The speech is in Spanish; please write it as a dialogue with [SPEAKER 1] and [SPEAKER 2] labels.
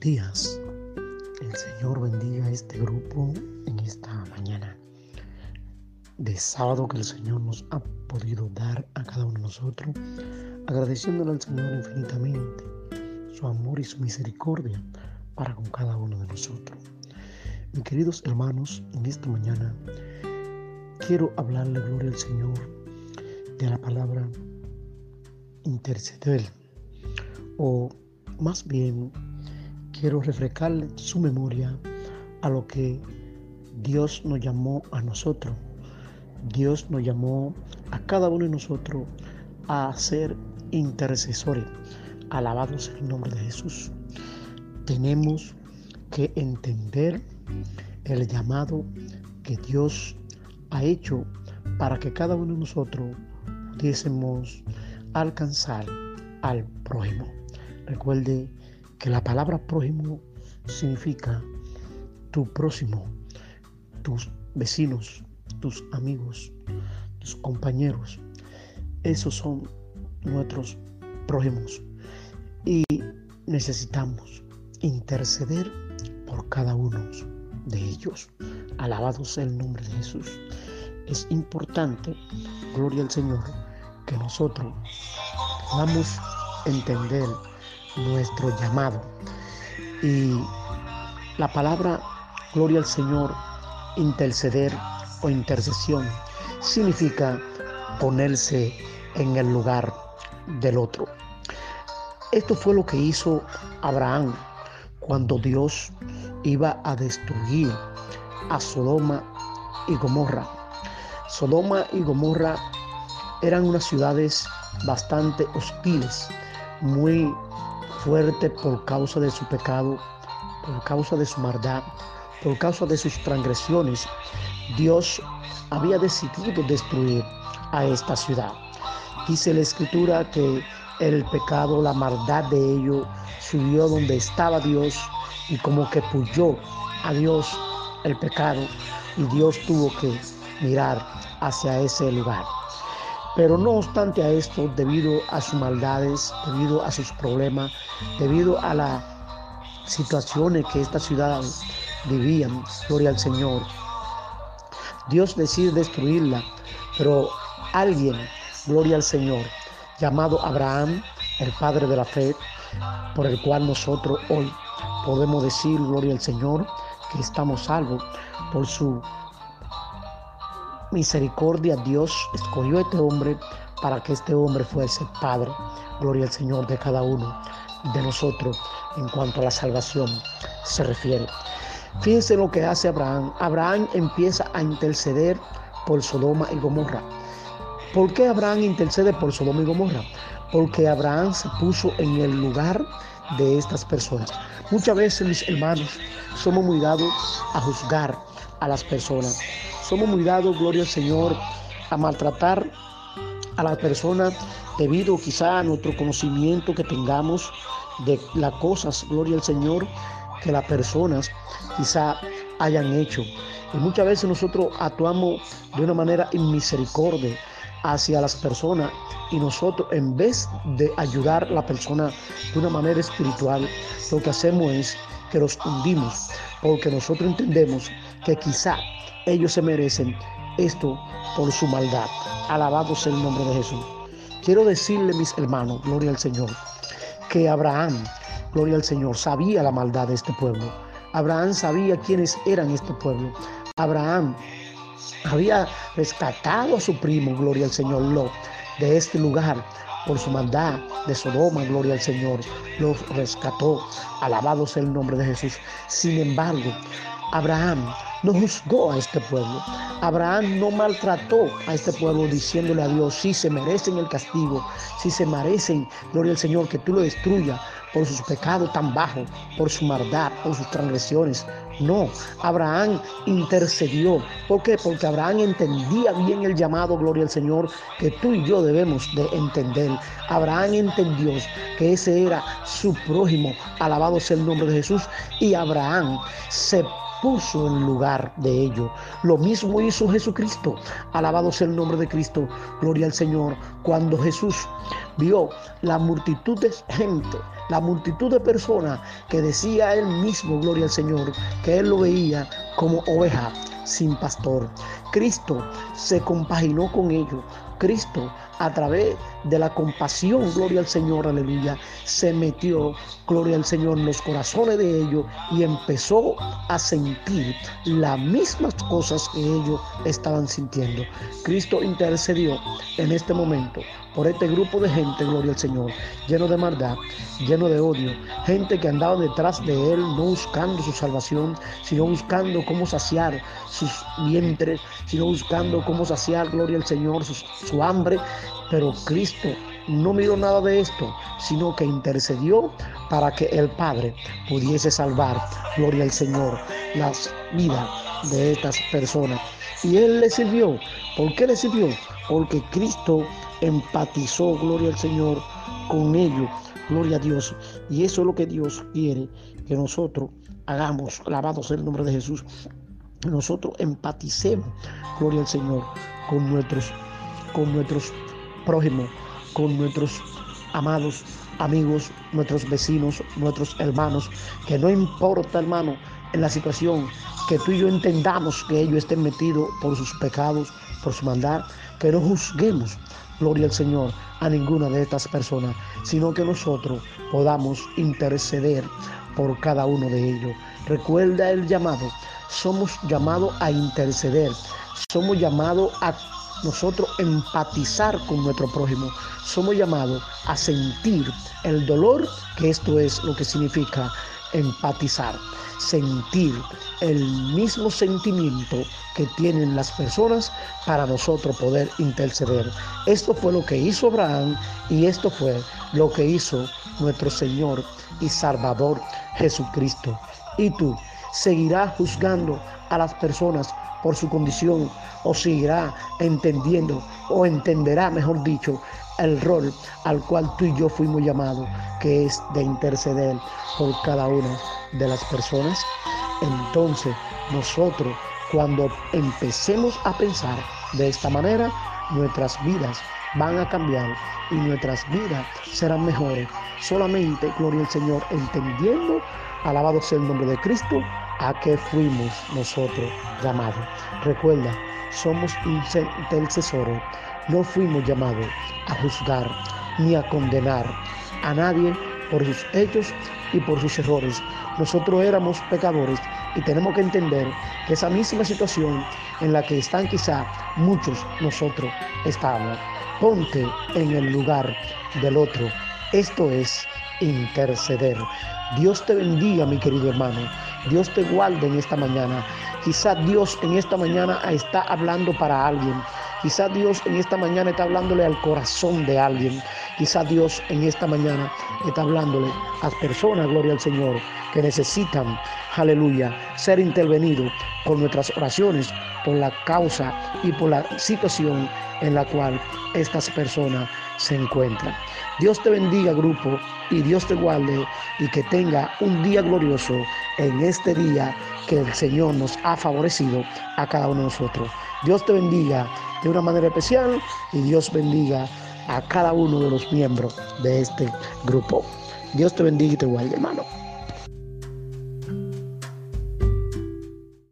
[SPEAKER 1] días. El Señor bendiga este grupo en esta mañana de sábado que el Señor nos ha podido dar a cada uno de nosotros, agradeciéndole al Señor infinitamente su amor y su misericordia para con cada uno de nosotros. Mis queridos hermanos, en esta mañana quiero hablarle, gloria al Señor, de la palabra interceder o más bien quiero refrescarle su memoria a lo que Dios nos llamó a nosotros. Dios nos llamó a cada uno de nosotros a ser intercesores. Alabado sea el nombre de Jesús. Tenemos que entender el llamado que Dios ha hecho para que cada uno de nosotros pudiésemos alcanzar al prójimo. Recuerde que la palabra prójimo significa tu próximo, tus vecinos, tus amigos, tus compañeros. Esos son nuestros prójimos. Y necesitamos interceder por cada uno de ellos. Alabado sea el nombre de Jesús. Es importante, gloria al Señor, que nosotros podamos entender nuestro llamado. Y la palabra gloria al Señor, interceder o intercesión, significa ponerse en el lugar del otro. Esto fue lo que hizo Abraham cuando Dios iba a destruir a Sodoma y Gomorra. Sodoma y Gomorra eran unas ciudades bastante hostiles, muy fuerte por causa de su pecado, por causa de su maldad, por causa de sus transgresiones, Dios había decidido destruir a esta ciudad. Dice la escritura que el pecado, la maldad de ellos subió donde estaba Dios y como que puyó a Dios el pecado y Dios tuvo que mirar hacia ese lugar. Pero no obstante a esto, debido a sus maldades, debido a sus problemas, debido a las situaciones que esta ciudad vivían, gloria al Señor, Dios decide destruirla, pero alguien, gloria al Señor, llamado Abraham, el padre de la fe, por el cual nosotros hoy podemos decir, gloria al Señor, que estamos salvos por su misericordia Dios escogió a este hombre para que este hombre fuese padre. Gloria al Señor de cada uno de nosotros en cuanto a la salvación se refiere. Fíjense lo que hace Abraham. Abraham empieza a interceder por Sodoma y Gomorra. ¿Por qué Abraham intercede por Sodoma y Gomorra? Porque Abraham se puso en el lugar de estas personas. Muchas veces, mis hermanos, somos muy dados a juzgar a las personas. Somos muy dados, gloria al Señor, a maltratar a las personas debido quizá a nuestro conocimiento que tengamos de las cosas, gloria al Señor, que las personas quizá hayan hecho. Y muchas veces nosotros actuamos de una manera inmisericordia hacia las personas y nosotros en vez de ayudar a la persona de una manera espiritual, lo que hacemos es que los hundimos, porque nosotros entendemos que quizá ellos se merecen esto por su maldad. Alabado sea el nombre de Jesús. Quiero decirle, mis hermanos, gloria al Señor, que Abraham, gloria al Señor, sabía la maldad de este pueblo. Abraham sabía quiénes eran este pueblo. Abraham había rescatado a su primo, gloria al Señor, Lot, de este lugar por su maldad de Sodoma, gloria al Señor, los rescató. Alabado sea el nombre de Jesús. Sin embargo, Abraham no juzgó a este pueblo. Abraham no maltrató a este pueblo diciéndole a Dios, si se merecen el castigo, si se merecen, gloria al Señor, que tú lo destruyas por sus pecados tan bajos, por su maldad, por sus transgresiones. No, Abraham intercedió. ¿Por qué? Porque Abraham entendía bien el llamado, gloria al Señor, que tú y yo debemos de entender. Abraham entendió que ese era su prójimo, alabado sea el nombre de Jesús, y Abraham se puso en lugar de ello. Lo mismo hizo Jesucristo. Alabado sea el nombre de Cristo. Gloria al Señor. Cuando Jesús vio la multitud de gente, la multitud de personas que decía él mismo, gloria al Señor, que él lo veía como oveja sin pastor. Cristo se compaginó con ellos. Cristo a través de la compasión, gloria al Señor, aleluya, se metió, gloria al Señor, en los corazones de ellos y empezó a sentir las mismas cosas que ellos estaban sintiendo. Cristo intercedió en este momento por este grupo de gente, gloria al Señor, lleno de maldad, lleno de odio, gente que andaba detrás de Él, no buscando su salvación, sino buscando cómo saciar sus vientres, sino buscando cómo saciar, gloria al Señor, su, su hambre, pero Cristo no miró nada de esto, sino que intercedió para que el Padre pudiese salvar, gloria al Señor, las vidas de estas personas. Y Él le sirvió. ¿Por qué le sirvió? Porque Cristo empatizó, gloria al Señor, con ellos. Gloria a Dios. Y eso es lo que Dios quiere que nosotros hagamos. Alabado sea el nombre de Jesús. Nosotros empaticemos, gloria al Señor, con nuestros, con nuestros prójimos, con nuestros amados amigos, nuestros vecinos, nuestros hermanos, que no importa, hermano, en la situación que tú y yo entendamos que ellos estén metidos por sus pecados, por su maldad, que no juzguemos, gloria al Señor, a ninguna de estas personas, sino que nosotros podamos interceder por cada uno de ellos. Recuerda el llamado, somos llamados a interceder, somos llamados a nosotros empatizar con nuestro prójimo. Somos llamados a sentir el dolor, que esto es lo que significa empatizar, sentir el mismo sentimiento que tienen las personas para nosotros poder interceder. Esto fue lo que hizo Abraham y esto fue lo que hizo nuestro Señor y Salvador Jesucristo. Y tú seguirás juzgando a las personas por su condición o seguirá entendiendo o entenderá, mejor dicho, el rol al cual tú y yo fuimos llamados, que es de interceder por cada una de las personas. Entonces, nosotros, cuando empecemos a pensar de esta manera, nuestras vidas van a cambiar y nuestras vidas serán mejores. Solamente, gloria al Señor, entendiendo, alabado sea el nombre de Cristo, a qué fuimos nosotros llamados. Recuerda, somos intercesores, no fuimos llamados a juzgar ni a condenar a nadie por sus hechos y por sus errores. Nosotros éramos pecadores y tenemos que entender que esa misma situación en la que están quizá muchos nosotros estamos. Ponte en el lugar del otro. Esto es interceder. Dios te bendiga, mi querido hermano. Dios te guarde en esta mañana. Quizá Dios en esta mañana está hablando para alguien. Quizá Dios en esta mañana está hablándole al corazón de alguien. Quizá Dios en esta mañana está hablándole a personas, gloria al Señor, que necesitan, aleluya, ser intervenido por nuestras oraciones, por la causa y por la situación en la cual estas personas se encuentran. Dios te bendiga, grupo, y Dios te guarde y que tenga un día glorioso en este día que el Señor nos ha favorecido a cada uno de nosotros. Dios te bendiga de una manera especial y Dios bendiga a cada uno de los miembros de este grupo. Dios te bendiga y te guarde, hermano.